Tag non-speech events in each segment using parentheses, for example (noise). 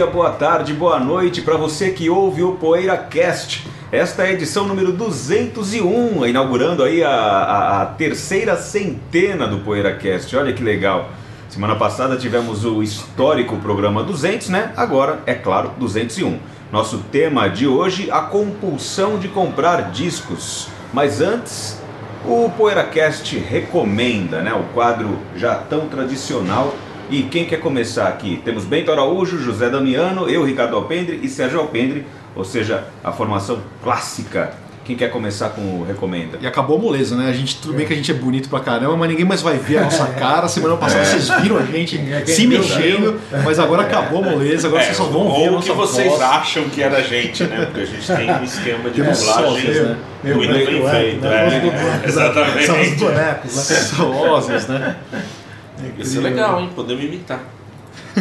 Dia, boa tarde, boa noite para você que ouve o PoeiraCast. Esta é a edição número 201, inaugurando aí a, a- a terceira centena do PoeiraCast. Olha que legal. Semana passada tivemos o histórico programa 200, né? Agora, é claro, 201. Nosso tema de hoje, a compulsão de comprar discos. Mas antes, o PoeiraCast recomenda, né? O quadro já tão tradicional. E quem quer começar aqui? Temos Bento Araújo, José Damiano, eu, Ricardo Alpendre e Sérgio Alpendre, ou seja, a formação clássica. Quem quer começar com o recomenda? E acabou a moleza, né? A gente, tudo bem que a gente é bonito pra caramba, mas ninguém mais vai ver a nossa cara. Semana passada vocês viram a gente se viu, mexendo, mas agora acabou a moleza, agora vocês só vão ver a ou o que vocês voz. acham que era a gente, né? Porque a gente tem um esquema de dublagem né? muito bem feito. né? É, exatamente. São os bonecos. né? Sócios, né? Isso é legal, hein? Podemos imitar. (laughs)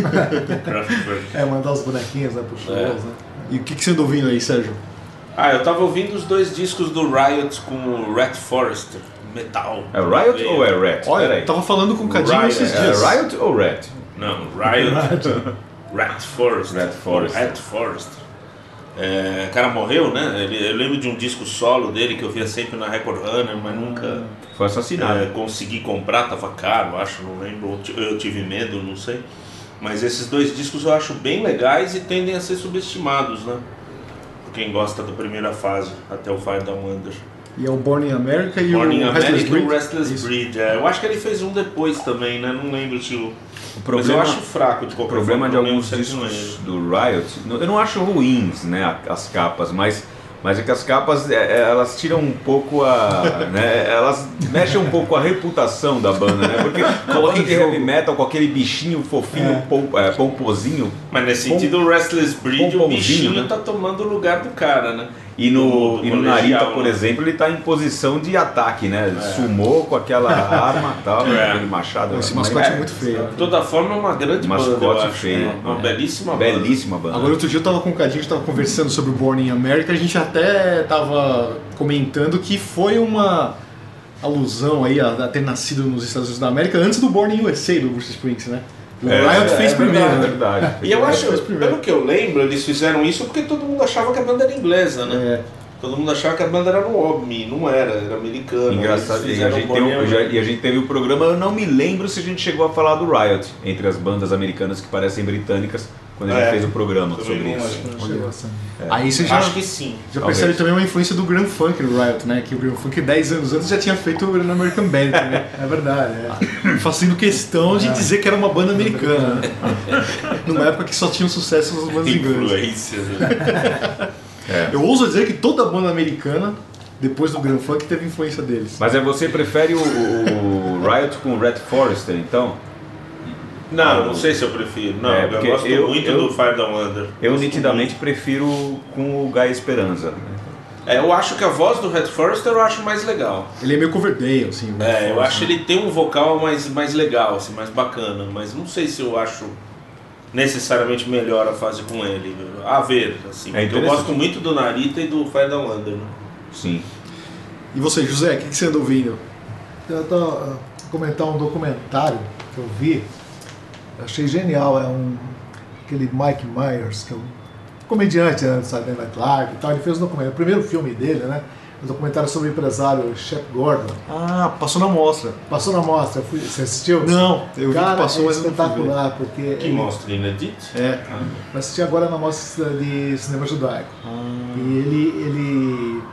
É, mandar os bonequinhos né, pro shows, É. né? E o que, que você anda ouvindo aí, Sérgio? Ah, eu tava ouvindo os dois discos do Riot com o Rat Forrester, metal. É Riot ou é Rat? Olha, eu tava falando com o Cadinho Riot, esses É dias. Riot ou Rat? Não, Riot. (laughs) Rat Forrester. Rat Forrester. Rat Forrester. É, o cara morreu, né? Ele, eu lembro de um disco solo dele que eu via sempre na Record Runner, mas nunca Foi assassinado. é, consegui comprar, tava caro, acho, não lembro. Eu tive medo, não sei. Mas esses dois discos eu acho bem legais e tendem a ser subestimados, né? Por quem gosta da primeira fase, até o Fire Down Under. E é o Born in America e Morning o Restless America e Breed. o Restless Isso. Breed. é. eu acho que ele fez um depois também, né? Não lembro se o. O Mas problema, eu acho fraco de o qualquer problema forma. de alguns é discos do Riot, eu não acho ruins, né, as capas, mas mas é que as capas é, é, elas tiram um pouco a, (laughs) né, elas mexem um pouco a reputação da banda, né? Porque (laughs) coloca de heavy metal com aquele bichinho fofinho, pom, é, pomposinho, Mas nesse sentido, o Restless Breed, o bichinho né? tá tomando o lugar do cara, né? E no, Do- do e no Narita, por né? exemplo, ele tá em posição de ataque, né? Sumou com aquela arma e tal, (laughs) É. aquele machado. Esse Mas- mascote é muito feio. De toda forma, é uma grande Mascote banda, acho. feio, né? Uma né? belíssima banda. Belíssima banda. Agora, outro dia eu tava com o Cadinho, a gente tava conversando sobre o Born in America, a gente até tava comentando que foi uma alusão aí a, a ter nascido nos Estados Unidos da América antes do Born in USA, do Bruce Springsteen, né? O É, Riot é, fez é primeiro, verdade, né? É verdade. E eu acho, pelo que eu lembro, eles fizeram isso porque todo mundo achava que a banda era inglesa, né? É. Todo mundo achava que a banda era no OBMI, não era, era americana. Engraçado, e a, gente um- já- e a gente teve o programa, eu não me lembro se a gente chegou a falar do Riot, entre as bandas americanas que parecem britânicas, quando a gente É, fez o programa sobre isso. acho. Não chegou assim. Aí você já, Acho que sim. já Talvez. percebe também uma influência do Grand Funk no Riot, né? Que o Grand Funk 10 anos antes já tinha feito o American Band, né? É verdade, é. (laughs) Fazendo questão de dizer que era uma banda americana. né? (laughs) Numa época que só tinham sucesso as bandas inglesas. Influência. né? (laughs) Eu ouso dizer que toda banda americana, depois do Grand Funk, teve influência deles. Mas é você prefere o, o Riot com o Red Forrester, então? Não, não sei se eu prefiro. Não, É, eu gosto eu- muito eu- do Fire Down Under. Eu Gosto nitidamente prefiro com o Guy Esperanza. muito. É, eu acho que a voz do Red Forrester eu acho mais legal. Ele é meio Coverdale, assim. É, eu acho né? que ele tem um vocal mais, mais legal, assim, mais bacana, mas não sei se eu acho necessariamente melhor a fase com ele. A ver, assim, É eu gosto muito do Narita e do Fire Down Under. Né? Sim. E você, José, o que, que você anda ouvindo? Eu tô comentar um documentário que eu vi, achei genial, é um aquele Mike Myers, que é um comediante né, do Saturday Night Live e tal, ele fez um documentário, o primeiro filme dele, né? Um documentário sobre o empresário Shep Gordon. Ah, passou na mostra. Passou na mostra, fui- você assistiu? Não, eu vi Cara, que passou, é mas espetacular, porque Que ele- mostra Inedit? É. Eu assisti agora na mostra de cinema judaico. Ah. E ele, ele.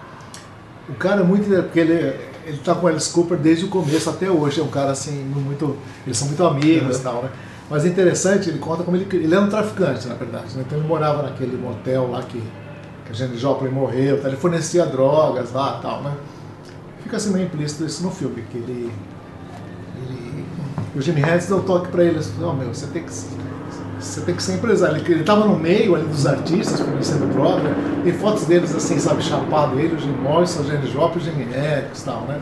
O cara é muito. Porque ele, ele tá com o Alice Cooper desde o começo até hoje. É um cara assim, muito. Eles são muito amigos e tal, né? Mas é interessante, ele conta como ele. Ele era um traficante, na verdade. Né? Então ele morava naquele motel lá que, que a Janis Joplin morreu, tá? ele fornecia drogas lá tal, né? Fica assim meio implícito isso no filme, que ele. ele o Jimmy Hendrix deu toque pra ele, assim, ó meu, você tem que Você tem que ser empresário. Ele estava no meio ali dos artistas, conhecendo o Broadway. Tem fotos deles assim, sabe, chapado. Ele, o Jim Morrison, o Janis Joplin, o Jimi Hendrix e tal, né?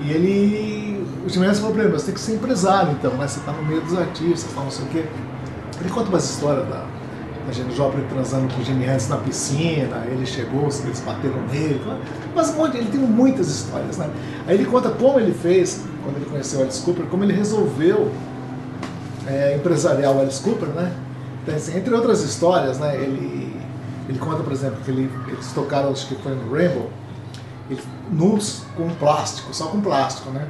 E ele... O Hendrix falou pra ele, você tem que ser empresário então, né? Você tá no meio dos artistas, tal, não sei o quê. Ele conta umas histórias da, da Janis Joplin transando com o Jimi Hendrix na piscina, ele chegou, eles bateram nele. Mas um monte, ele tem muitas histórias, né? Aí ele conta como ele fez, quando ele conheceu o Alice Cooper, como ele resolveu é, empresarial Alice Cooper, né? Então, assim, entre outras histórias, né? Ele, ele conta, por exemplo, que ele, eles tocaram, acho que foi no Rainbow, ele, nus com plástico, só com plástico, né?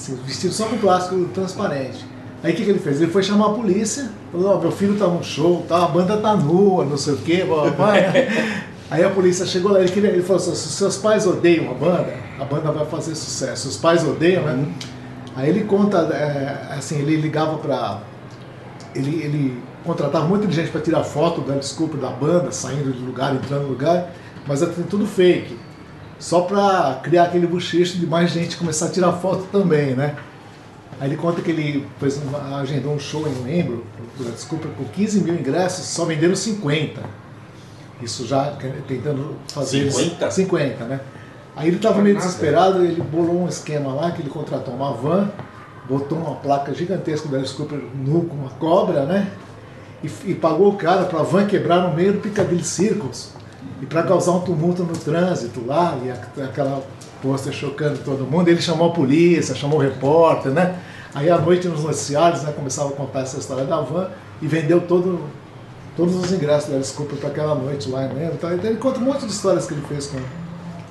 Assim, vestido só com plástico transparente. Aí o que, que ele fez? Ele foi chamar a polícia, falou, oh, meu filho tá num show, tá, a banda tá nua, não sei o quê, (laughs) Aí a polícia chegou lá, ele, queria, ele falou assim, se seus pais odeiam a banda, a banda vai fazer sucesso. Os pais odeiam, né? Uhum. Aí ele conta, é, assim, ele ligava para ele, ele contratava muita gente para tirar foto do Alice Cooper da banda, saindo de lugar, entrando no lugar, mas era tudo fake. Só para criar aquele bochecho de mais gente começar a tirar foto também, né? Aí ele conta que ele fez um, agendou um show em membro Cooper com 15 mil ingressos, só venderam 50. Isso já tentando fazer 50? 50, né? Aí ele estava meio desesperado, ele bolou um esquema lá que ele contratou uma van botou uma placa gigantesca do Alice Cooper nu com uma cobra, né? E, e pagou o cara para a van quebrar no meio do Piccadilly Circus e para causar um tumulto no trânsito lá e aquela pôster chocando todo mundo. Ele chamou a polícia, chamou o repórter, né? Aí à noite nos noticiários, né, começava a contar essa história da van e vendeu todo, todos os ingressos do Alice Cooper para aquela noite lá, né? Então ele conta um monte de histórias que ele fez com,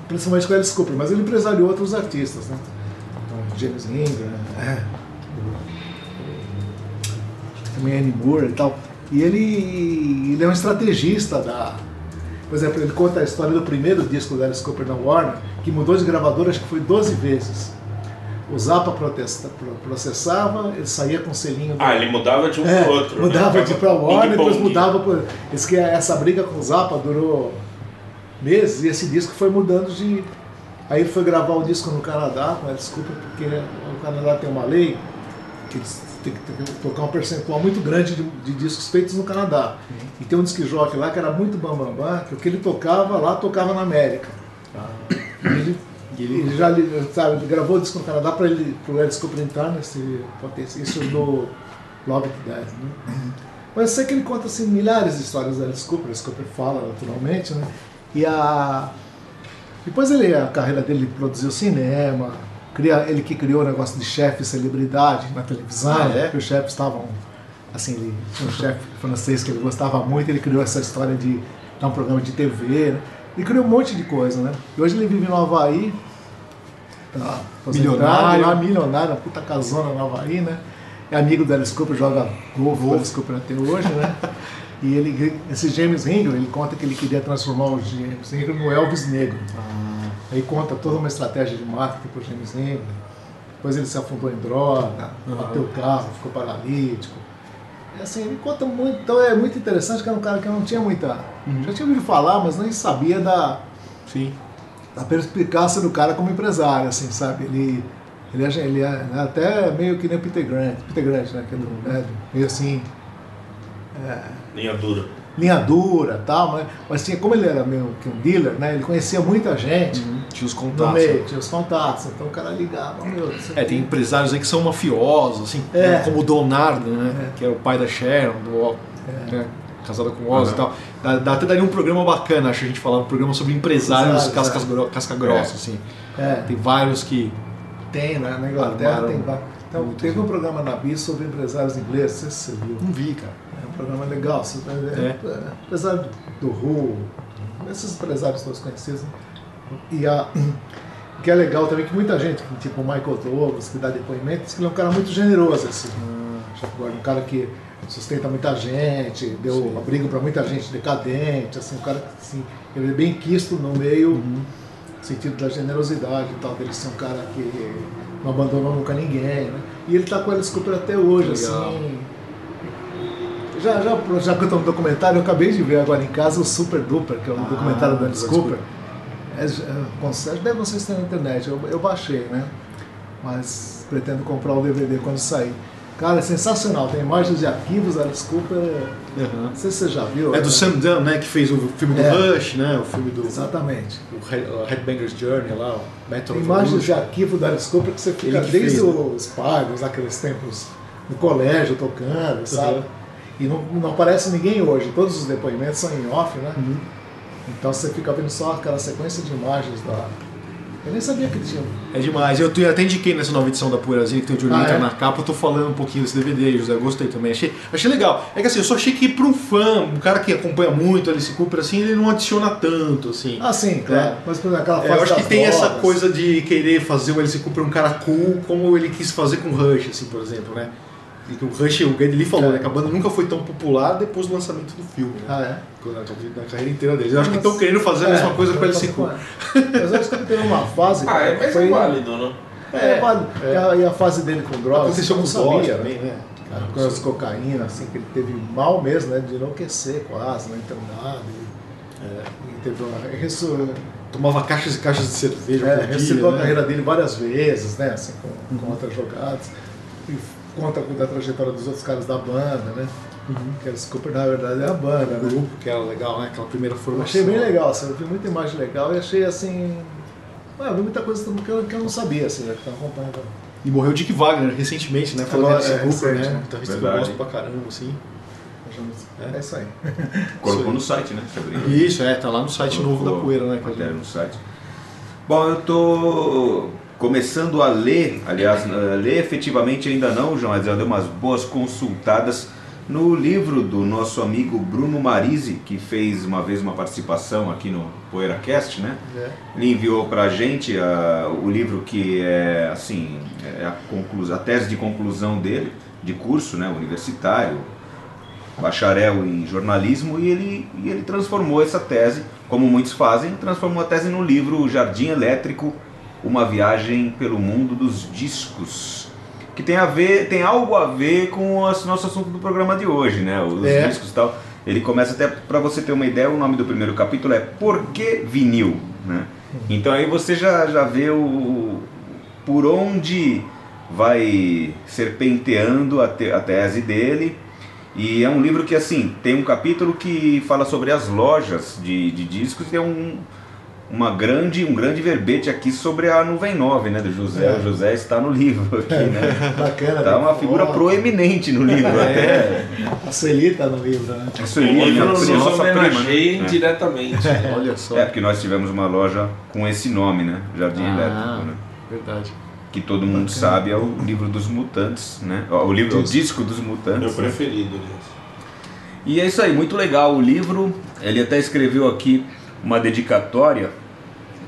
principalmente com o Alice Cooper, mas ele empresariou outros artistas, né? James Ingram, é, também Annie Moore e tal. E ele, ele é um estrategista da. Por exemplo, ele conta a história do primeiro disco da Alice Cooper na Warner, que mudou de gravadora, acho que foi 12 vezes. O Zappa protesta, processava, ele saía com o selinho. Do... Ah, ele mudava de um é, para outro. Né? Mudava né? de para Warner, depois mudava. Diz que essa briga com o Zappa durou meses e esse disco foi mudando de, Aí ele foi gravar o disco no Canadá, mas desculpa, porque o Canadá tem uma lei que têm que tocar um percentual muito grande de, de discos feitos no Canadá. Uhum. E tem um disc jockey lá que era muito bambambam, bam, bam, que o que ele tocava lá, tocava na América. Ah. Ele, ele, já sabe, ele gravou o disco no Canadá para ele, para o Alice Cooper entrar nesse isso no Love It Dead. Né? Uhum. Mas eu sei que ele conta assim, milhares de histórias da Alice Cooper, Alice Cooper fala naturalmente, né? E a depois ele, a carreira dele produziu cinema, cria, ele que criou o negócio de chefe celebridade na televisão, ah, é? os chefes estavam, assim, ele tinha um chefe francês que ele gostava muito, ele criou essa história de dar um programa de TV, né? Ele criou um monte de coisa, né? E hoje ele vive no Havaí, tá milionário, lá, milionário, uma puta casona no Havaí, né? É amigo do Alice Cooper, joga golfe com Alice Cooper até hoje, né? (laughs) E ele, esse James Ingram, ele conta que ele queria transformar o James Ingram no Elvis negro. Ah. Aí conta toda uma estratégia de marketing para o James Ingram. Depois ele se afundou em droga, uhum. bateu o carro, ficou paralítico. E assim, ele conta muito. Então é muito interessante que era um cara que eu não tinha muita. Uhum. Já tinha ouvido falar, mas nem sabia da. Sim. Da perspicácia do cara como empresário, assim, sabe? Ele. Ele, é, ele é até meio que nem o Peter Grant, Peter Grant, né? Que é do, né? Meio assim. É, Linha dura. Linha dura tal, mas, mas tinha, como ele era meio que um dealer, né? Ele conhecia muita gente. Uhum. Tinha os contatos. No meio, tinha os contatos. Então o cara ligava, meu. É, tem empresários aí que são mafiosos, assim, é. como o Donardo, né? É. Que é o pai da Sharon, do é. né? casada com o Oz uhum. e tal. Dá, dá, até daria um programa bacana, acho a gente falar, um programa sobre empresários Exato, cascas, gro casca grossa, é. assim. É. Tem vários que. Tem, né? Na Inglaterra tem vários. Então, teve um programa na BIS sobre empresários ingleses, não sei se você viu. Não vi, cara programa legal. É, é. Apesar do Ru, esses empresários todos conhecidos. Né? E a, (clears throat) que é legal também que muita gente, tipo o Michael Douglas, que dá depoimento, diz que ele é um cara muito generoso, assim. Ah. Um cara que sustenta muita gente, deu Sim. abrigo para muita gente decadente, assim, um cara assim, ele é bem quisto no meio, uhum. Sentido da generosidade e tal, dele ser um cara que não abandonou nunca ninguém, né? E ele está com a Cooper até hoje, assim, já, já, já que eu estou no documentário, eu acabei de ver agora em casa o Super Duper, que é um ah, documentário do Alice Cooper. É, é, deve vocês terem na internet, eu, eu baixei, né? Mas pretendo comprar o DVD quando sair. Cara, é sensacional. Tem imagens de arquivos, Alice Cooper. Aham. Não sei se você já viu. É do né? Sam Dunn, né? Que fez o filme do É. Rush, né? O filme do Exatamente. o Head- o Headbanger's Journey lá, o Metal Tem imagens de arquivo da Alice Cooper que você fica Ele que desde fez, né? os pagos, aqueles tempos no colégio tocando, sabe? Uhum. E não, não aparece ninguém hoje. Todos os depoimentos são em off, né? Uhum. Então você fica vendo só aquela sequência de imagens da. Eu nem sabia que tinha. É demais. Eu tu- até indiquei nessa nova edição da Poeirazinha, que tem o Johnny Ah, é? na capa, eu tô falando um pouquinho desse DVD, José. Eu gostei também. Achei, achei legal. É que assim, eu só achei que para um fã, um cara que acompanha muito Alice Cooper, assim, ele não adiciona tanto, assim. Ah, sim, claro. Mas por aquela É, fase eu acho que tem essa coisa de querer fazer o Alice Cooper um cara cool, como ele quis fazer com o Rush, assim, por exemplo, né? E que o Rush, o Geddy Lee falou, É. né? Que a banda nunca foi tão popular depois do lançamento do filme, né? Ah, é? Na, na carreira inteira deles. Eu acho que estão querendo fazer a mesma É, coisa com o eu Alice concordo Cooper. com ela. Mas eu acho que ele teve uma fase. (laughs) Ah, é, mas foi, é válido, né? É, válido. E, a, e a fase dele com drogas. Aconteceu eu com sabia, também, né? Cara, com as cocaína, assim, que ele teve mal mesmo, né? De enlouquecer quase, né? Internado. E, é, e teve uma. Ressu... Tomava caixas e caixas de cerveja É, por dia, reciclou né? a carreira dele várias vezes, né? Assim, com, com outras jogadas. E conta da trajetória dos outros caras da banda, né? Que Alice Cooper, na verdade, é a banda, O né? grupo, que era legal, né? Aquela primeira formação. achei bem legal, assim, eu vi muita imagem legal e achei assim. Ah, eu vi muita coisa que eu, que eu não sabia, assim, né? Que tava acompanhando. E morreu o Dick Wagner recentemente, né? Falando Agora, Alice é, Cooper, recente, né? né? Guitarrista que eu Verdade. gosto pra caramba, assim. É, isso aí. (laughs) Colocou no site, né? Isso, é, tá lá no site novo da Colocou Poeira, né? matéria no site. Bom, eu tô começando a ler, aliás, eh, ler efetivamente ainda não, João, mas já dei umas boas consultadas no livro do nosso amigo Bruno Marisi, que fez uma vez uma participação aqui no PoeiraCast, né? É. Ele enviou pra gente ah, o livro que é, assim, é a, conclusão, a tese de conclusão dele, de curso, né, universitário, bacharel em jornalismo, e ele, e ele transformou essa tese, como muitos fazem, transformou a tese no livro Jardim Elétrico, uma viagem pelo mundo dos discos. Que tem a ver, tem algo a ver com o nosso assunto do programa de hoje, né? Os É. discos e tal. Ele começa até, para você ter uma ideia, o nome do primeiro capítulo é Por que vinil? Né? Então aí você já, já vê o, por onde vai serpenteando a, te, a tese dele. E é um livro que, assim, tem um capítulo que fala sobre as lojas de, de discos e tem um, uma grande, um grande verbete aqui sobre a Nuvem 9, né, do José. É. O José está no livro aqui, né? (laughs) Bacana. Tá né? uma figura Ó, proeminente no livro, até. A Sueli tá no livro, né? A Sueli, livro a nos nossa prima, homenageia né? indiretamente. (laughs) Olha só. É, porque nós tivemos uma loja com esse nome, né? Jardim Ah. Elétrico, né? Verdade. Que todo mundo sabe é o livro dos mutantes, né? O livro, o disco dos mutantes. Meu né? preferido, aliás. E é isso aí, muito legal o livro. Ele até escreveu aqui uma dedicatória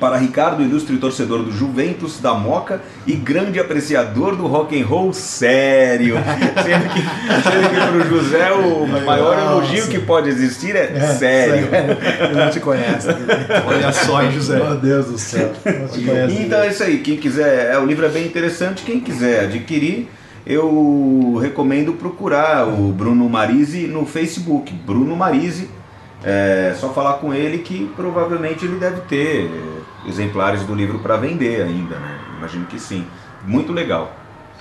para Ricardo, ilustre torcedor do Juventus, da Moca e grande apreciador do rock and roll sério. (laughs) sendo que, sendo que para o José o maior Nossa. elogio que pode existir é, sério. Ele não te conhece. Olha só, hein, José. Meu Deus do céu. Não te conhece. Então é isso aí, quem quiser, é, o livro é bem interessante, quem quiser adquirir, eu recomendo procurar o Bruno Marisi no Facebook, Bruno Marisi, é só falar com ele que provavelmente ele deve ter exemplares do livro para vender ainda, né? Imagino que sim. Muito legal.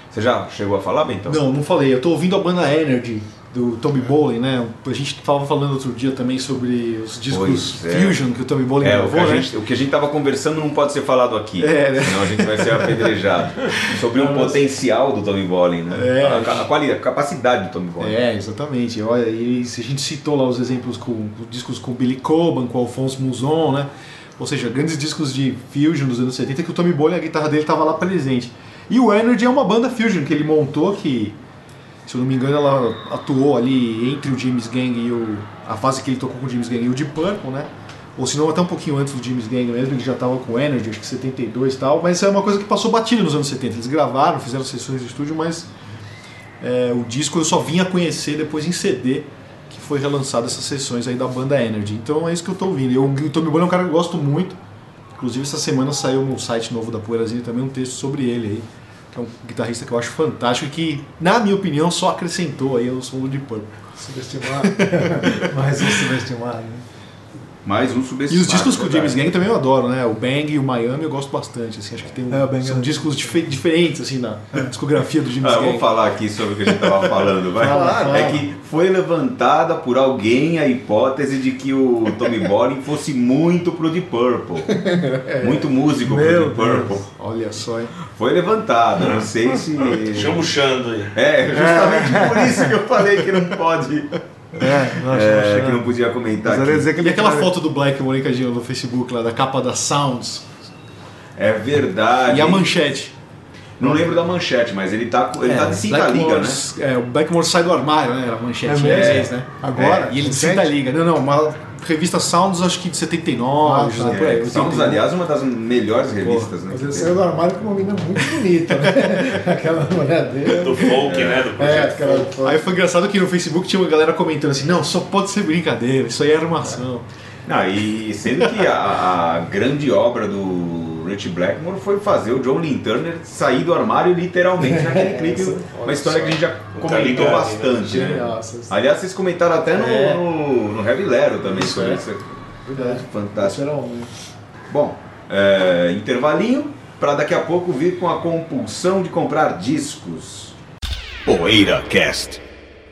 Você já chegou a falar, Bentão? Não, não falei. Eu tô ouvindo a banda Energy, do Tommy Bolin, né? A gente tava falando outro dia também sobre os discos é. Fusion que o Tommy Bolin É, o que, gravou, a né? gente, o que a gente tava conversando não pode ser falado aqui, É, né? senão a gente vai ser apedrejado. (laughs) Sobre o potencial do Tommy Bolin, né? É. a, a qualidade, a capacidade do Tommy Bolin. É, exatamente. Olha, e a gente citou lá os exemplos com os discos com Billy Coban, com Alphonse Mouzon, né? Ou seja, grandes discos de fusion dos anos 70 que o Tommy Bolin, a guitarra dele estava lá presente. E o Energy é uma banda fusion que ele montou que, se eu não me engano, ela atuou ali entre o James Gang e o a fase que ele tocou com o James Gang e o Deep Purple, né? Ou se não, até um pouquinho antes do James Gang mesmo, ele já estava com Energy, acho que 72 e tal, mas é uma coisa que passou batida nos anos 70. Eles gravaram, fizeram sessões de estúdio, mas é, o disco eu só vim a conhecer depois em CD, que foi relançado essas sessões aí da banda Energy. Então é isso que eu tô ouvindo. Eu, o Tommy Bolin é um cara que eu gosto muito. Inclusive essa semana saiu no site novo da Poeirazinha também um texto sobre ele aí, que é um guitarrista que eu acho fantástico e que, na minha opinião, só acrescentou aí ao som do Deep Purple. Subestimado. (laughs) Mais um subestimado. Né? Mais um E subestimado. os discos com o James. Gang também eu adoro, né? O Bang e o Miami eu gosto bastante, assim, acho que tem um- É, o Bang são é- discos dife- diferentes, assim, na discografia do James Ah, eu Gang. vou falar aqui sobre o que a gente estava (laughs) falando, vai. Fala, fala. É que foi levantada por alguém a hipótese de que o Tommy (laughs) Bolin fosse muito pro Deep Purple. (laughs) Muito músico pro Meu Deep Purple. Olha só, hein? Foi levantada, não sei se. Chamuchando aí. É, justamente por isso que eu falei que não pode. É, não, É, não, que não podia comentar. Mas Aqui. dizer que E aquela cara- foto do Black Monica no Facebook lá, da capa da Sounds. É verdade. E a manchete. Não lembro da manchete, mas ele tá, ele tá de cinta liga, né? É, o Blackmore sai do armário, né? Era a manchete É mesmo? inglês, né? Agora? E ele de cinta liga. Não, não, uma revista Sounds acho que de 79, Ah, tá. por aí. É, Sounds, 81. aliás, uma das melhores revistas, né? Mas ele saiu do armário com uma menina muito bonita, né? (laughs) Aquela mulher dele. Do folk, né? Do É, projeto aquela folk. Aí foi engraçado que no Facebook tinha uma galera comentando assim, não, só pode ser brincadeira, isso aí é armação. Não, e sendo que a, a grande obra do Rich Blackmore foi fazer o John Lynn Turner sair do armário literalmente (laughs) naquele clipe. Essa- Uma história que a gente já comentou Tá bastante, né? Essa- Aliás, vocês comentaram até no, É. no, no Heavy Lero também Isso, sobre é. isso. Verdade. Fantástico. Bom, é, intervalinho para daqui a pouco vir com a compulsão de comprar discos. Poeira Cast.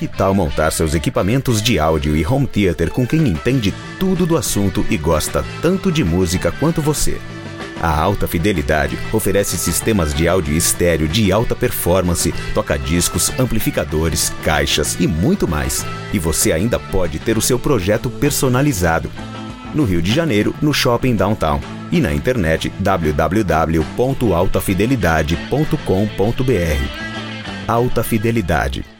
Que tal montar seus equipamentos de áudio e home theater com quem entende tudo do assunto e gosta tanto de música quanto você? A Alta Fidelidade oferece sistemas de áudio estéreo de alta performance, toca-discos, amplificadores, caixas e muito mais. E você ainda pode ter o seu projeto personalizado. No Rio de Janeiro, no Shopping Downtown. E na internet www.altafidelidade.com.br. Alta Fidelidade.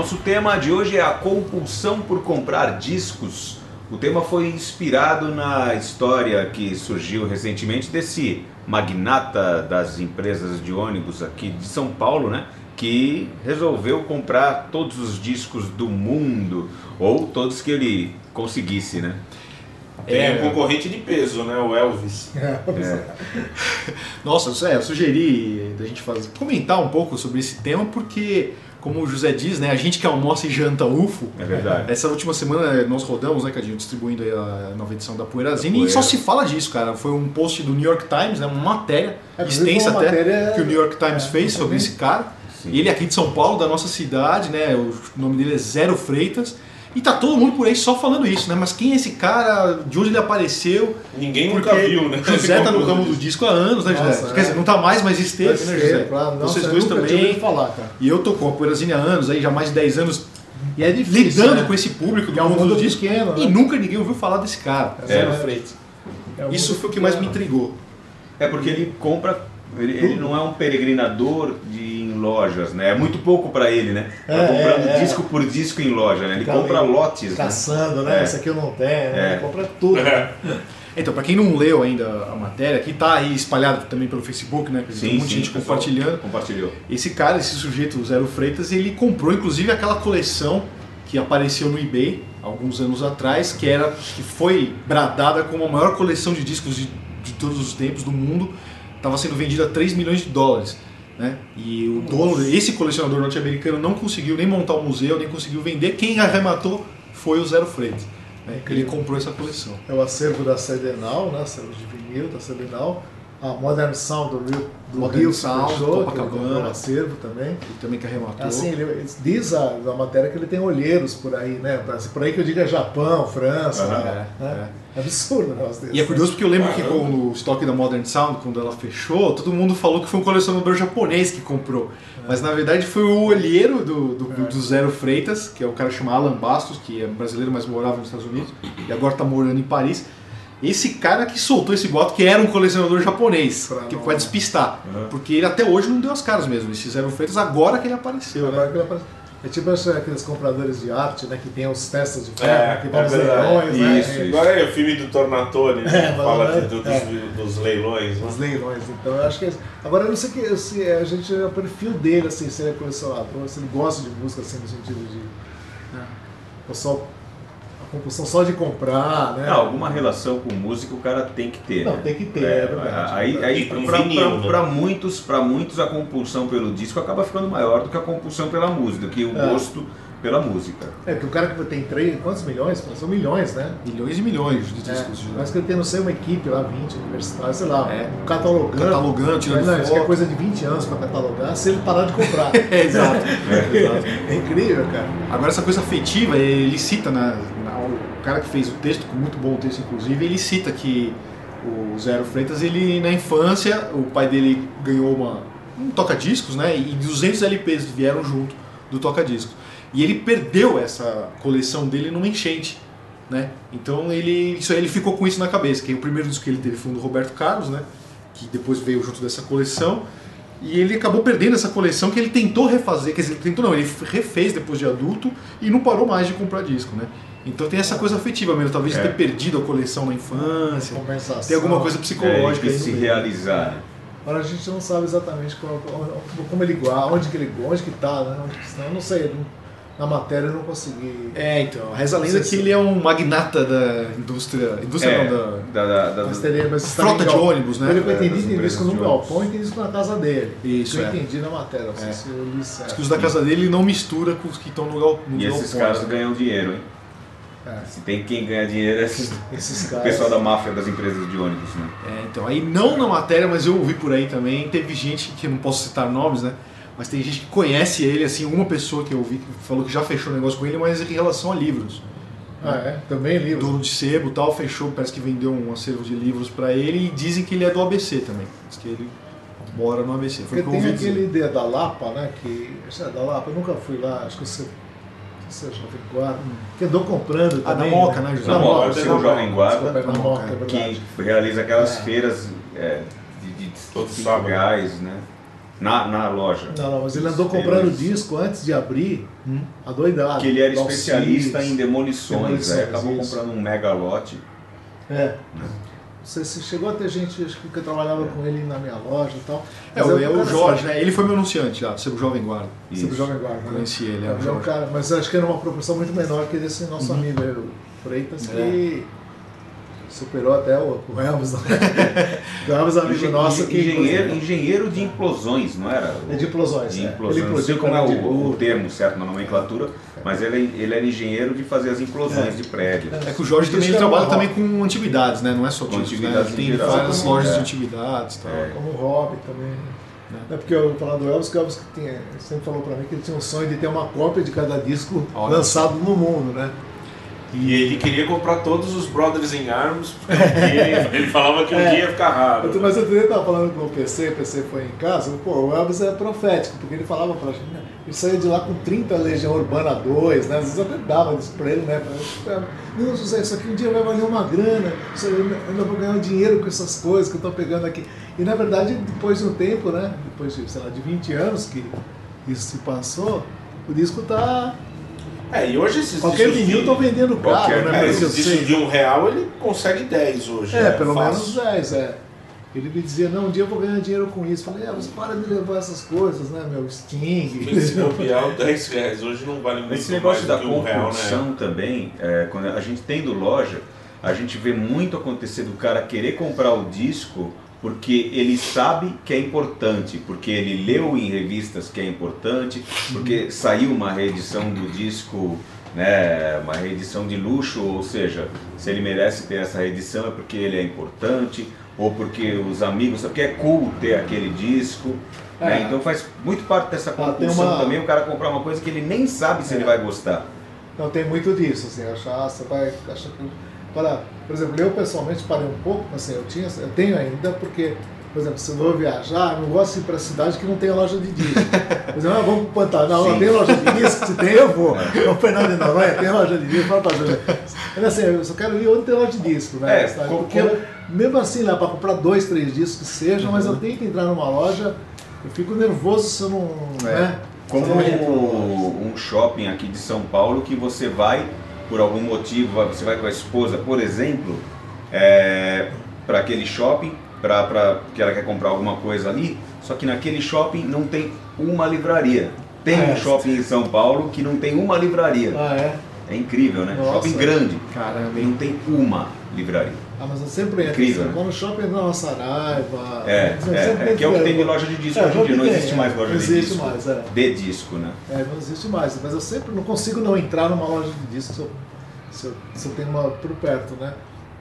nosso tema de hoje é a compulsão por comprar discos. O tema foi inspirado na história que surgiu recentemente desse magnata das empresas de ônibus aqui de São Paulo, né? Que resolveu comprar todos os discos do mundo, ou todos que ele conseguisse, né? Tem É. um concorrente de peso, né? O Elvis. (laughs) Nossa, é, eu sugeri da gente fazer, comentar um pouco sobre esse tema, porque, como o José diz, né, a gente que almoça e janta UFO, É verdade. essa última semana nós rodamos, né, Cadinho, distribuindo aí a nova edição da Poeirazine, Da e só se fala disso, cara. Foi um post do New York Times, né, uma matéria É, extensa até, matéria- que o New York Times é, fez sobre esse cara. Sim. E ele é aqui de São Paulo, da nossa cidade, né, o nome dele é Zero Freitas. E tá todo mundo por aí só falando isso, né? Mas quem é esse cara? De onde ele apareceu? Ninguém Porque nunca viu, né? José tá no ramo do disco há anos, né, José? Nossa, Quer é. dizer, não tá mais, mas esteve, né, José? claro. Nossa, Vocês dois também. falar, cara. E eu tô com a Poeirazine há anos, aí já mais de 10 anos E é difícil. lidando né? com esse público do Que é um mundo mundo do disco. pequeno, E né? nunca ninguém ouviu falar desse cara, Zero É. Freitas. É um Isso foi o que mais me intrigou. É porque ele compra. Ele, ele não é um peregrinador de, lojas, né? É muito pouco pra ele, né? Tá É, comprando é, é. disco por disco em loja, né? Ele Fica compra lotes, né? Caçando, né? É. Esse aqui eu não tenho, né? É. Compra tudo. É. Então, pra quem não leu ainda a matéria, que tá aí espalhado também pelo Facebook, né? que Tem monte de gente compartilhando. Compartilhou. Esse cara, esse sujeito, o Zero Freitas, ele comprou inclusive aquela coleção que apareceu no eBay alguns anos atrás, que era que foi bradada como a maior coleção de discos de, de todos os tempos do mundo. Estava sendo vendida a 3 milhões de dólares. Né? E o dono, esse colecionador norte-americano, não conseguiu nem montar o museu, nem conseguiu vender. Quem arrematou foi o Zero Freitas. Né? Ele comprou essa coleção. É o acervo da Sedenal, né? Acervo de vinil da Sedenal. a Modern Sound do Rio, do Modern Rio Sound, que ele Copacabana. comprou no acervo também. Ele também que arrematou. Assim, ele, diz a, a matéria que ele tem olheiros por aí, né? Por aí que eu digo é Japão, França, né? É. absurdo o negócio desse. E é curioso porque eu lembro que Caramba. com o estoque da Modern Sound, quando ela fechou, todo mundo falou que foi um colecionador japonês que comprou. Mas na verdade foi o olheiro do, do, do- do Zero Freitas, que é o cara que chama Alan Bastos, que é brasileiro, mas morava nos Estados Unidos, e agora tá morando em Paris. Esse cara que soltou esse boato que era um colecionador japonês, Pra que não- pode despistar. Uhum. Porque ele até hoje não deu as caras mesmo. Esse Zero Freitas agora que ele apareceu, Agora né? que ele aparece- É tipo aqueles compradores de arte, né? Que tem os testas de ferro, É, que vão é verdade. leilões, né? Isso, É, isso. Agora é o filme do Tornatore, né? (laughs) É, Fala do- dos, é. dos leilões, né? Os leilões, então eu acho que é isso. Agora eu não sei que, se a gente é o perfil dele, assim, se ele é colecionador, se ele gosta de música assim no sentido de. Né, ou só compulsão só de comprar, né? Não, alguma relação com música o cara tem que ter. Não, né? tem que ter, é verdade. Aí, aí pra, vinil, pra- né? muitos, pra muitos a compulsão pelo disco acaba ficando maior do que a compulsão pela música, do que o É. gosto pela música. É, porque o cara que tem três, quantos milhões? São milhões, né? Milhões e milhões de É, discos. de- mas que ele tem, não sei, uma equipe lá, 20 universitários, sei lá, É. catalogando. Catalogando, tirando Não, isso que é coisa de 20 anos pra catalogar, se ele parar de comprar. (laughs) É, exato. é incrível, cara. Agora essa coisa afetiva, ele cita na- o cara que fez o texto, muito bom o texto inclusive, ele cita que o Zero Freitas, ele na infância, o pai dele ganhou uma um toca-discos, né? E 200 LPs vieram junto do toca-discos. E ele perdeu essa coleção dele numa enchente, né? Então ele isso aí, ele ficou com isso na cabeça, que o primeiro disco que ele teve foi um do Roberto Carlos, né? Que depois veio junto dessa coleção. E ele acabou perdendo essa coleção que ele tentou refazer, quer dizer, ele tentou não, ele refez depois de adulto e não parou mais de comprar disco, né? Então tem essa coisa afetiva mesmo, talvez É. ter perdido a coleção na infância, tem alguma coisa É, psicológica no se realizar. né? Agora a gente não sabe exatamente qual- como ele guarda, onde que ele onde que tá, né? Eu não sei, na matéria eu não consegui. É, então, reza a lenda que ele é um magnata da indústria, indústria É, não, da da, da, da- teria, mas está frota de ônibus, né? Pelo que eu É, entendi, tem disco no galpão e tem disco na casa dele. Isso, que eu é. entendi na matéria, não sei É. se eu li certo. Acho que os da casa dele ele não mistura com os que estão no, gal, no E esses caras né? ganham dinheiro, hein? É, Se tem quem ganha dinheiro é esses, (laughs) esses o caras. pessoal da máfia das empresas de ônibus, né? É, então, aí não na matéria, mas eu ouvi por aí também, teve gente que eu não posso citar nomes, né? Mas tem gente que conhece ele, assim, uma pessoa que eu ouvi que falou que já fechou negócio com ele, mas em relação a livros. Ah, é? Também livro. Dono de sebo e tal, fechou, parece que vendeu um acervo de livros pra ele e dizem que ele é do ABC também. Diz que ele mora no ABC. Foi Porque o tem dizer. aquele ideia da Lapa, né? Que. É da Lapa, eu nunca fui lá, acho que você. Foi guarda. Que andou comprando Ah, da também. Moca, né, José? Na Moca, Moca, o seu Jovem Guarda, desculpa, é Moca, é que realiza aquelas É. feiras é, de, de Todo cinco sábado. reais, né? Na, na loja. Não, não, mas ele andou comprando disco antes de abrir, Hum. adoidado. Que ele era especialista em demolições, Demolições, aí acabou isso. comprando um mega lote. É. Você, você chegou a ter gente que que trabalhava com ele na minha loja e tal. É, o, um é o Jorge, sério. né? Ele foi meu anunciante já, ser o Jovem Guarda. Isso. Jovem Guarda. né? Conheci ele, é É, é um cara, mas acho que era uma proporção muito menor que desse nosso amigo aí, o Freitas, que superou até o, o Elvis. Né? (laughs) o Elvis é um amigo Engen- nosso que. engenheiro, engenheiro de implosões, não era? É de implosões. De é. implosões. Ele Não sei como é o, o termo certo na nomenclatura, mas ele, ele era engenheiro de fazer as implosões de prédios. É que o Jorge também é trabalha também com antiguidades, né? Não é só Com né? antiguidades Ele em tem geral. várias Como- lojas é. de antiguidades e tal. É. Como hobby também. É porque eu falar do Elvis, que o Elvis que tinha, sempre falou pra mim que ele tinha um sonho de ter uma cópia de cada disco Olha. lançado no mundo, né? E ele queria comprar todos os Brothers in Arms, porque ele, (laughs) ele falava que um É. dia ia ficar raro. Mas eu também estava falando com o PC, o PC foi em casa, pô, o Elvis é profético, porque ele falava pra gente, né, ele saía de lá com 30 Legião Urbana 2, né? Às vezes até dava isso pra ele, né? Não, José, isso aqui um dia vai valer uma grana, isso aí, eu ainda vou ganhar um dinheiro com essas coisas que eu tô pegando aqui. E na verdade, depois de um tempo, né? Depois de, sei lá, de 20 anos que isso se passou, o disco tá. É, e hoje esses Qualquer discos vinil tô vendendo caro, Qualquer- né? é, discos sei. de um real ele consegue 10 hoje. É, pelo fácil. menos 10, é. Ele me dizia, não, um dia eu vou ganhar dinheiro com isso. Falei, é, você para de levar essas coisas, né, meu? Sting. Se bobear, 10 reais. Hoje não vale muito Esse negócio da mais do que um real, né? compulsão também, é, quando a gente tendo loja, a gente vê muito acontecer do cara querer comprar o disco porque ele sabe que é importante, porque ele leu em revistas que é importante, porque saiu uma reedição do disco né, uma reedição de luxo, ou seja, se ele merece ter essa reedição é porque ele é importante, ou porque os amigos, porque é cool ter aquele disco. Né? É. Então faz muito parte dessa Ah, compulsão uma- também o cara comprar uma coisa que ele nem sabe se É. ele vai gostar. Então tem muito disso, assim, achar, você vai achar que. Para, por exemplo, eu pessoalmente parei um pouco, assim, eu tinha, eu tenho ainda, porque, por exemplo, se eu vou viajar, eu não gosto de ir para cidade que não tem loja de disco. Por exemplo, ah, vamos pro Pantanal, Sim. não tem loja de disco, se tem, eu vou. Então, Fernando de Noronha tem loja de disco, pra Júlia. Mas assim, eu só quero ir onde tem loja de disco, né? É, Porque como- mesmo assim, lá para comprar dois, três discos que sejam, mas Uhum. eu tenho que entrar numa loja, eu fico nervoso se eu não. É. Né? Como um shopping aqui de São Paulo que você vai, por algum motivo, você vai com a esposa, por exemplo, para aquele shopping, pra, pra, porque ela quer comprar alguma coisa ali, só que naquele shopping não tem uma livraria. Tem É. um shopping em São Paulo que não tem uma livraria. Ah, é? É incrível, né? Nossa. Shopping grande. Caramba, hein? não tem uma livraria. Ah, mas eu sempre entro. Incrível, assim, né? Quando o shopping entra na Saraiva. É, é, é, que é o que tem de loja de disco É, hoje em dia, não tem, existe é. mais loja Não de existe disco. mais, é. De disco, né? É, não existe mais. Mas eu sempre não consigo não entrar numa loja de discos se eu, se eu, se eu tenho uma por perto, né?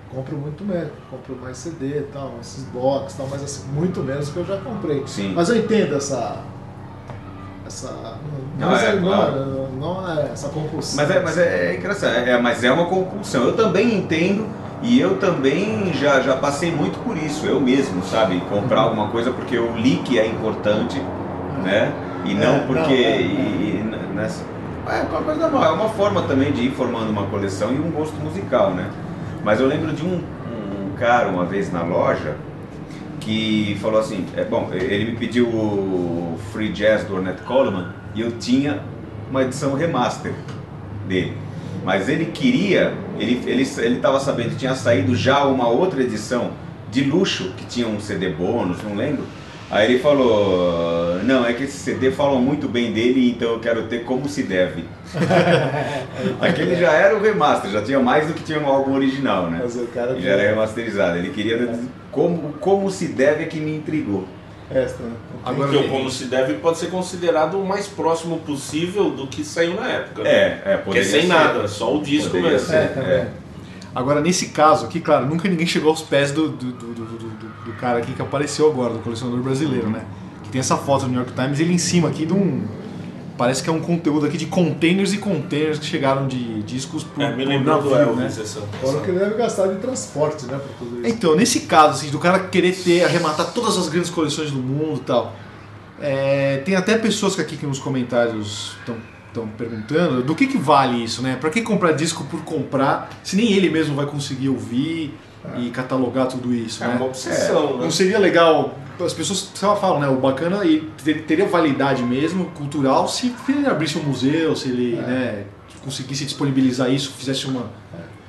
Compro muito menos, compro mais CD e tal, esses box e tal, mas assim, muito menos que eu já comprei. Sim. Mas eu entendo essa. essa. Não, Não, é, não, claro. não é essa compulsão. Mas é, mas é, é engraçado, é, mas é uma compulsão. Eu também entendo e eu também já, já passei muito por isso, eu mesmo, sabe? Comprar alguma coisa porque eu li que é importante, né? E não É, porque. não, é. e- e n- nessa, é uma coisa normal, é uma forma também de ir formando uma coleção e um gosto musical, né? Mas eu lembro de um, um cara uma vez na loja que falou assim, é bom, ele me pediu o Free Jazz do Ornette Coleman e eu tinha uma edição remaster dele. Mas ele queria, ele ele ele estava sabendo que tinha saído já uma outra edição de luxo que tinha um CD bônus, não lembro. Aí ele falou, não, é que esse CD falam muito bem dele, então eu quero ter como se deve. (laughs) Aquele já era o remaster, já tinha mais do que tinha no álbum original, né? Mas o cara já era remasterizado. Ele queria como, como se deve é que me intrigou. Esta, né? Agora, Porque o como se deve pode ser considerado o mais próximo possível do que saiu na época. É, é, Porque poderia sem ser. nada, só o disco Poderia mesmo. ser, É, também. é. Agora, nesse caso aqui, claro, nunca ninguém chegou aos pés do, do, do, do, do- do cara aqui que apareceu agora, do colecionador brasileiro, né? Que tem essa foto do New York Times, ele em cima aqui de um. Parece que é um conteúdo aqui de containers e containers que chegaram de discos por, É, me do navio, né? Elvis essa. Fora que ele deve gastar de transporte, né? Por tudo isso. Então, nesse caso, assim, do cara querer ter, arrematar todas as grandes coleções do mundo e tal, é, tem até pessoas que aqui que nos comentários estão perguntando do que, que vale isso, né? Pra que comprar disco por comprar, se nem ele mesmo vai conseguir ouvir e catalogar tudo isso, É né? uma obsessão, né? Não seria legal, as pessoas falam, né? O bacana e ter- teria validade mesmo, cultural, se ele abrisse um museu, se ele É. né, conseguisse disponibilizar isso, fizesse uma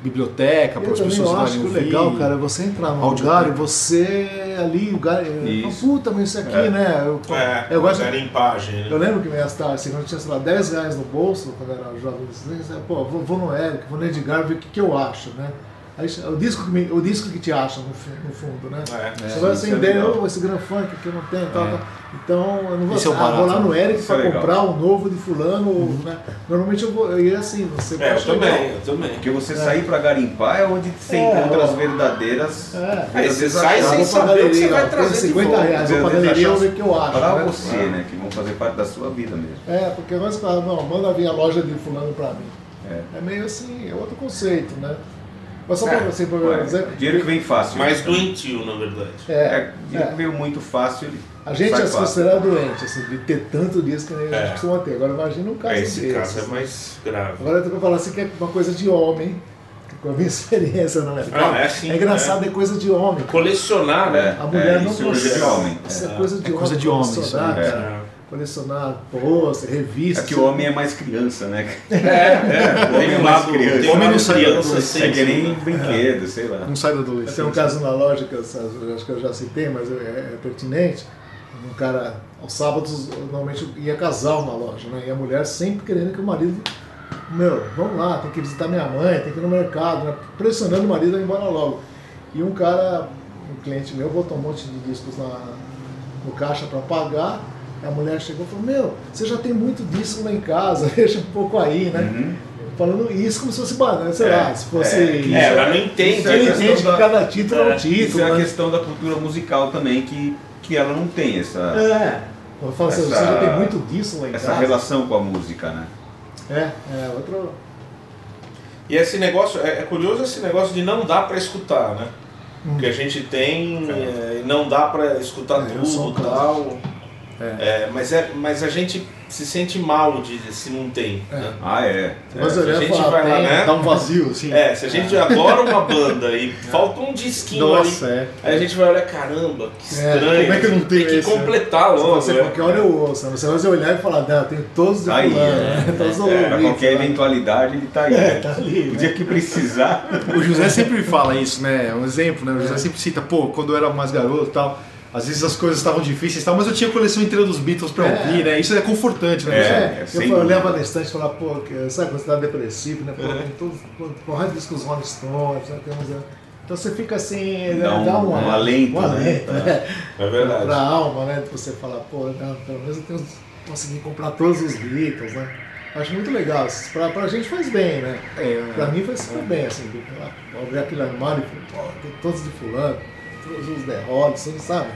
biblioteca para as pessoas eu acho que o legal, cara, é você entrar num Áudio lugar e você ali, o lugar. Isso. Puta, mas isso aqui, É. né? Eu, É, eu gosto. é limpagem, né? Eu lembro que minhas tardes, assim, quando eu tinha, sei lá, 10 reais no bolso, quando eu era jovem, assim, eu disse, pô, vou, vou no Eric, vou no Edgar, ver o que, que eu acho, né? O, disco que me- o disco que te acha no, no fundo, né? É. Você isso vai é acender, legal. oh, esse Gran Funk que eu não tenho e tal, É. tal. Então, eu não vou, é ah, vou lá no? Eric é para legal. comprar um novo de fulano, né? Normalmente eu vou, eu ia assim, você É, eu também, legal. eu também. Porque você sair pra garimpar é onde você É, encontra ó. as verdadeiras. É. Aí você sai sem saber o que você vai ó, trazer tem de 50 volta. reais, vou pra galeria, ver o que eu acho. Pra né? você, né? Que vão fazer parte da sua vida mesmo. É, porque nós falamos, não, manda vir a loja de fulano pra mim. É. É meio assim, é outro conceito, né? Mas só É, pra você, dizer. dinheiro que vem fácil. Mais né? doentio, na verdade. É, É, dinheiro que é. veio muito fácil. Ele A gente sai é se considera doente, assim, de ter tanto disso que nem a É. gente costuma ter. Agora imagina um caso Esse desse. caso é assim. mais grave. Agora eu tô pra falar assim que é uma coisa de homem, que com a minha (laughs) experiência não é. Não, é assim, É engraçado, é, coisa de homem. Colecionar, né? A mulher É, não isso é coisa de consegue. homem. Isso é É. coisa de É homem. coisa de homem, isso Colecionar, pôster, revista. É que o homem é mais criança, né? É, é. O homem Tem é mais criança. tem um Homem não sai da criança adolescência. É que nem sensível. brinquedo, sei lá. Não sai da Eu tenho um adolescência. caso na loja que eu, eu acho que eu já citei, mas é, é pertinente. Um cara, aos sábados, normalmente ia casal na loja, né? E a mulher sempre querendo que o marido. Meu, vamos lá, tem que visitar minha mãe, tem que ir no mercado, né? pressionando o marido a ir embora logo. E um cara, um cliente meu, botou um monte de discos na, no caixa para pagar. A mulher chegou e falou: Meu, você já tem muito disco lá em casa, (laughs) deixa um pouco aí, né? Uhum. falando isso como se fosse banana, sei É, lá, se fosse. é, que É, ela não Isso entende. é Ele questão entende da- que cada título é um É, título. Isso é a né? questão da cultura musical também, que, que ela não tem essa, É. Eu falo assim, Essa- você já tem muito disso lá em essa casa. relação com a música, né? É, é, outro. E esse negócio, é, é curioso esse negócio de não dá pra escutar, né? Porque a gente tem é, e não dá pra escutar É, tudo um e tal. É, mas, é, mas a gente se sente mal de, se não tem. Né? Ah, é. Mas se a gente falar, vai lá, tem- né? Dá um vazio, assim. É, se a gente adora uma banda e (laughs) falta um disquinho Nossa, ali, é. aí a gente vai olhar, caramba, que É, estranho. como é que eu não tenho Tem que esse, né? completar logo. você né? qualquer hora eu ouço, né? você vai olhar e falar, não, eu tenho todos de Aí, fulano, é, né? (laughs) todos os É, pra ouvintes, qualquer né? eventualidade ele tá aí. É, tá ali, O né? dia que precisar. (laughs) O José sempre fala isso, né? É um exemplo, né? O José sempre cita, pô, quando eu era mais garoto e tal, às vezes as coisas estavam difíceis e tal, mas eu tinha a coleção inteira dos Beatles pra É. ouvir, né? Isso é confortante, né? É, José? É, é, eu, eu olhava na estante e falava, pô, que, sabe quando você tá depressivo, né? Pô, É. todos, porrada discos Rolling Stones, né? tem uns, então você fica assim, Dá um- um alento, um né? alento, né? É verdade. Pra alma, né? De você falar, pô, não, pelo menos eu tenho, consegui comprar todos os Beatles, né? Acho muito legal. Pra, pra gente faz bem, né? É, Pra mim faz super bem, assim. de, ah, Abrir aquele armário e falar, pô, tem todos de fulano, os The assim, sabe?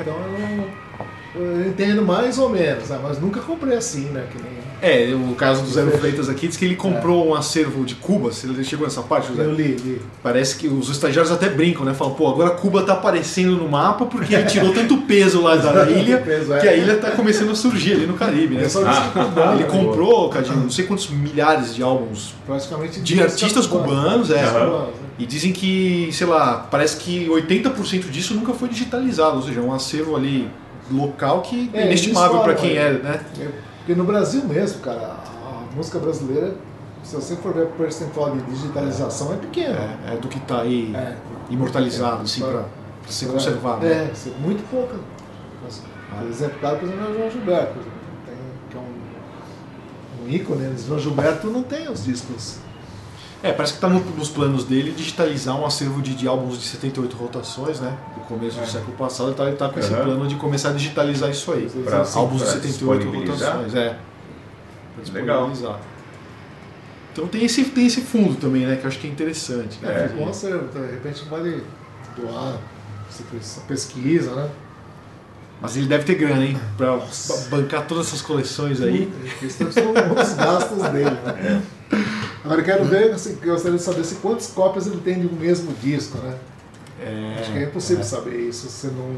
Então eu não... Eu entendo mais ou menos, né? mas nunca comprei assim, né? Que nem É, o caso do Zero Freitas aqui diz que ele comprou um acervo de Cuba. Você chegou nessa parte, José? eu li, li. Parece que os estagiários até brincam, né? Falam, pô, agora Cuba tá aparecendo no mapa porque ele tirou tanto peso lá da ilha peso, é. que a ilha tá começando a surgir ali no Caribe, né? Cubano, Ele né? comprou, Cadinho, não sei quantos milhares de álbuns praticamente de artistas cubanos, é. Cubanos, né? E dizem que, sei lá, parece que 80% disso nunca foi digitalizado, ou seja, é um acervo ali local que é É, inestimável para quem falam, é, né? É, Porque no Brasil mesmo, cara, a música brasileira, se você for ver o percentual de digitalização, é pequeno. É, é do que tá aí É. imortalizado, assim, para ser conservado. É, né? muito pouca. Mas, claro, por exemplo, é o João Gilberto, tem, que é um, um ícone, né? João Gilberto não tem os discos. É, parece que tá no- nos planos dele digitalizar um acervo de, de álbuns de 78 rotações, né? Do começo do século passado, então ele tá com esse Aham. plano de começar a digitalizar isso aí. Pra- álbuns de pra 78 disponibilizar? rotações, é. Pra Legal. disponibilizar. Então tem esse, tem esse fundo também, né? Que eu acho que é interessante. É, Né? bom ser, de repente vale doar pesquisa, né? Mas ele deve ter grana, hein? Pra ba- bancar todas essas coleções aí. Esses são os gastos dele, né? Agora eu quero ver, assim, eu gostaria de saber se quantas cópias ele tem de um mesmo disco, né? Acho que é impossível saber isso se não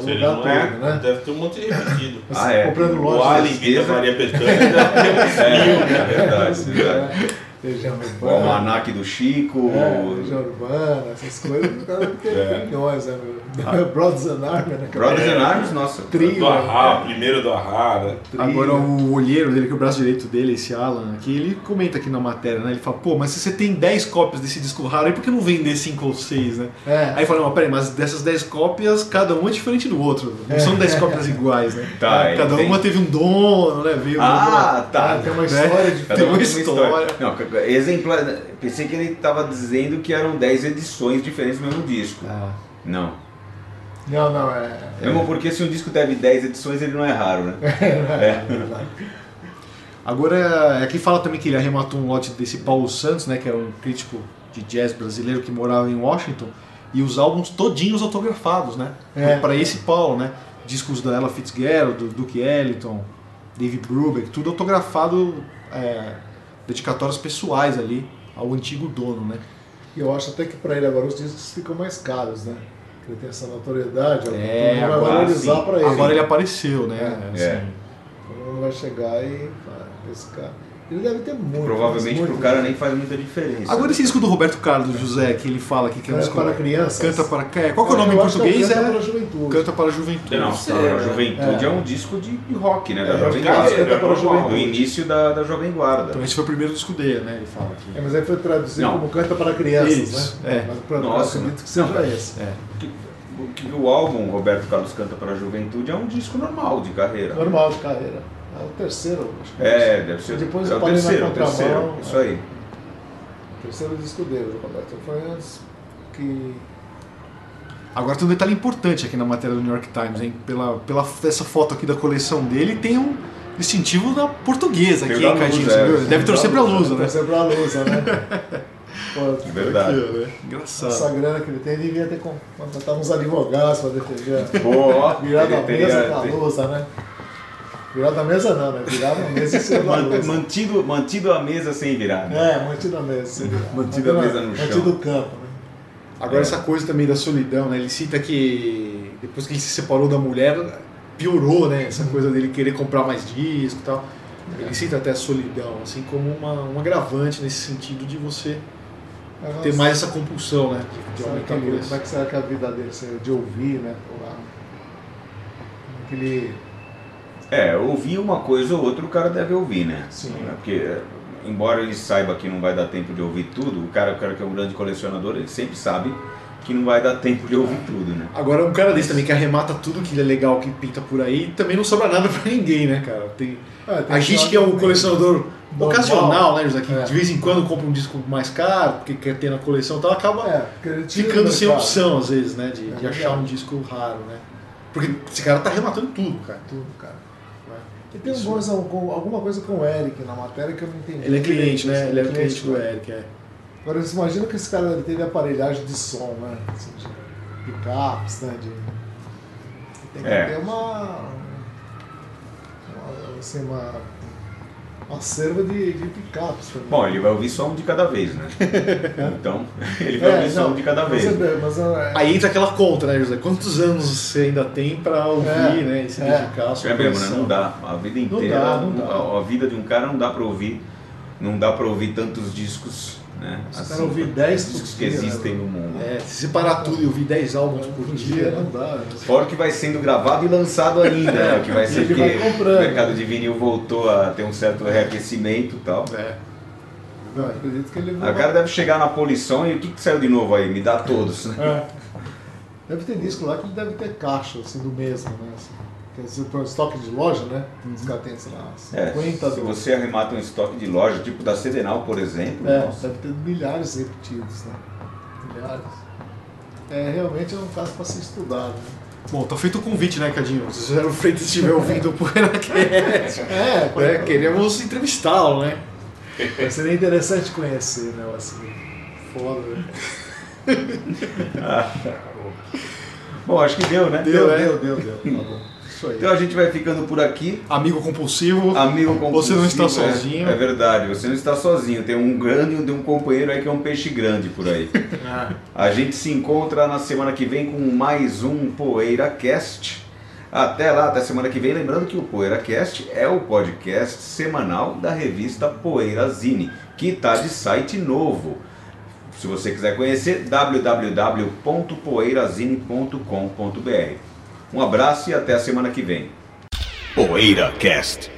Se ele catalogar não tudo, é, né? deve ter um monte de repetido. Mas Ah, é. comprando O loja Alien da Maria Bethânia É, é né? verdade, é verdade. Legião O almanac do Chico. é, Legião Urbana, essas coisas, o cara tem É. milhões, né? meu? Brothers and Army, né? é Brothers É. and Arms, nossa. Trio. Do Arra, primeiro do Arra, né? trio. Agora o olheiro dele, que é o braço direito dele, esse Alan aqui, ele comenta aqui na matéria, né? Ele fala, pô, mas se você tem 10 cópias desse disco raro, aí por que não vender 5 ou 6, né? É. Aí fala, não, peraí, mas dessas 10 cópias, cada uma é diferente do outro. Não são 10 cópias iguais, né? Tá, cada ele tem- uma teve um dono, né? Veio Ah, tá. Ah, tem uma história de Cada Tem uma uma uma história. Não, exemplar. Pensei que ele estava dizendo que eram 10 edições diferentes do mesmo disco. Ah, Não. Não, não, é. Mesmo porque se um disco teve 10 edições, ele não é raro, né? (laughs) É. Agora, aqui fala também que ele arrematou um lote desse Paulo Santos, né? Que era um crítico de jazz brasileiro que morava em Washington. E os álbuns todinhos autografados, né? É. Para esse Paulo, né? Discos da Ella Fitzgerald, do Duke Ellington, David Brubeck, tudo autografado, é, dedicatórias pessoais ali ao antigo dono, né? E eu acho até que pra ele agora os discos ficam mais caros, né? Ele tem essa notoriedade, É, mundo vai agora valorizar sim. pra ele. Agora ele apareceu, né? É. Assim, É. Todo mundo vai chegar e vai pescar. Ele deve ter muito. Provavelmente muito, pro cara nem faz muita diferença. Agora esse disco do Roberto Carlos José, que ele fala aqui que é um É, disco para crianças. Canta para é, Qual que é o nome em que português? Canta É para a Juventude. Canta para a Juventude. Não, sei, a né? Juventude é. É. um disco de, rock, né? Da É, Jovem Canta Guarda. para a normal. Do Juventude. início da, da Jovem Guarda. Então esse foi o primeiro disco dele, né? Ele fala aqui. É, mas aí foi traduzido Não. como Canta para Crianças, Isso, né? é. Mas pra, Nossa. eu acredito que seja Não, esse. É. Que- que o álbum Roberto Carlos Canta para a Juventude é um disco normal de carreira. Normal de carreira. É o terceiro, acho que É, deve ser. Depois é o terceiro, o contramão, terceiro. Isso é. aí. O terceiro disco dele, Roberto. Foi antes que. Agora tem um detalhe importante aqui na matéria do New York Times, hein? Pela, pela essa foto aqui da coleção dele, tem um, distintivo da portuguesa Tem aqui, hein, Cadinho? É. Deve torcer pra Lusa, né? Torcer pra Lusa, né? (laughs) Pô, Verdade. Aqui, né? Engraçado. essa grana que ele tem devia ter com- contratar uns advogados pra defender. Boa, Virar da teria- mesa com a Lusa, né? Virar da mesa não, né? Virar da mesa e Man- Lusa. Mantido, mantido a mesa sem virar. né? É, mantido a mesa. sem virar. (laughs) Mantido a mesa no chão. Mantido o campo, né? Agora É. essa coisa também da solidão, né? Ele cita que depois que ele se separou da mulher, piorou, né? Essa coisa dele querer comprar mais disco e tal. Ele cita até a solidão, assim, como uma, um agravante nesse sentido de você Mas ter nossa, mais essa compulsão, né? De, de aumentar a. Como é que será que a vida dele seria de ouvir, né? Pô, lá. Como que ele. É, ouvir uma coisa ou outra o cara deve ouvir, né? Sim. É, Porque, embora ele saiba que não vai dar tempo de ouvir tudo, o cara, o cara que é um grande colecionador, ele sempre sabe que não vai dar tempo de ouvir tudo, né? Agora, um cara desse também que arremata tudo que é legal que pinta por aí, também não sobra nada (laughs) pra ninguém, né, cara? Tem, Ah, tem a gente que é um colecionador Normal. ocasional, né, José? Que É. de vez em quando compra um disco mais caro, porque quer ter na coleção e tal, acaba É, ficando do sem mercado. opção, às vezes, né? De, É de achar um disco raro, né? Porque esse cara tá arrematando tudo, cara. Tudo, cara. Né? E tem Isso. algumas- com- alguma coisa com o Eric na matéria que eu não entendi. Ele é cliente, né? Ele é o cliente do Eric, é. Agora, você imagina que esse cara teve aparelhagem de som, né? Assim, de picapes, né? De... Tem que É. ter uma. uma assim, uma. Uma serva de, de picapes. Bom, ele vai ouvir só um de cada vez, né? (laughs) Então, ele vai É, ouvir só não, um de cada mas vez. é- mas é- Aí entra aquela conta, né, José? Quantos anos você ainda tem pra ouvir, É, né? E se é. dedicar sua É mesmo, né? Não dá. A vida Não inteira, dá, não dá. A, a vida de um cara não dá pra ouvir. Não dá pra ouvir tantos discos, né? Se cara ouvir 10 por discos que existem né? no mundo. É, se separar tudo e ouvir 10 álbuns por por dia, dia não né? dá. né? Fora que vai sendo gravado e lançado ainda, né? Que vai ser que vai o mercado de vinil voltou a ter um certo reaquecimento e tal. É. Não, acredito que ele O cara deve chegar na polição e o que, que saiu de novo aí? Me dá todos, né? É. Deve ter disco lá que ele deve ter caixa assim, do mesmo, né? Assim, quer dizer, para estoque de loja, né? Os caras têm, sei lá, É, 50 se do- você arremata um estoque de loja, tipo da Cedenal, por exemplo, É, nossa, deve ter milhares repetidos, né? Milhares. É, realmente é um caso para ser estudado. Né? Bom, tá feito o convite, né, Cadinho? Se o Freitas estiver (laughs) ouvindo o PoeiraCast, (laughs) É, né, queremos entrevistá-lo, né? Mas seria interessante conhecer, né? Assim, foda, né? (laughs) Bom, acho que deu, né? Deu, né? deu, deu, deu. Tá bom. Isso aí. Então a gente vai ficando por aqui. Amigo compulsivo. Amigo Você não está compulsivo, é- sozinho. É, verdade, você não está sozinho. Tem um grande e um companheiro aí que é um peixe grande por aí. (laughs) Ah, A gente se encontra na semana que vem com mais um PoeiraCast. Até lá, até semana que vem. Lembrando que o PoeiraCast é o podcast semanal da revista Poeirazine, que está de site novo. Se você quiser conhecer, www.poeirazine.com.br. Um abraço e até a semana que vem. PoeiraCast.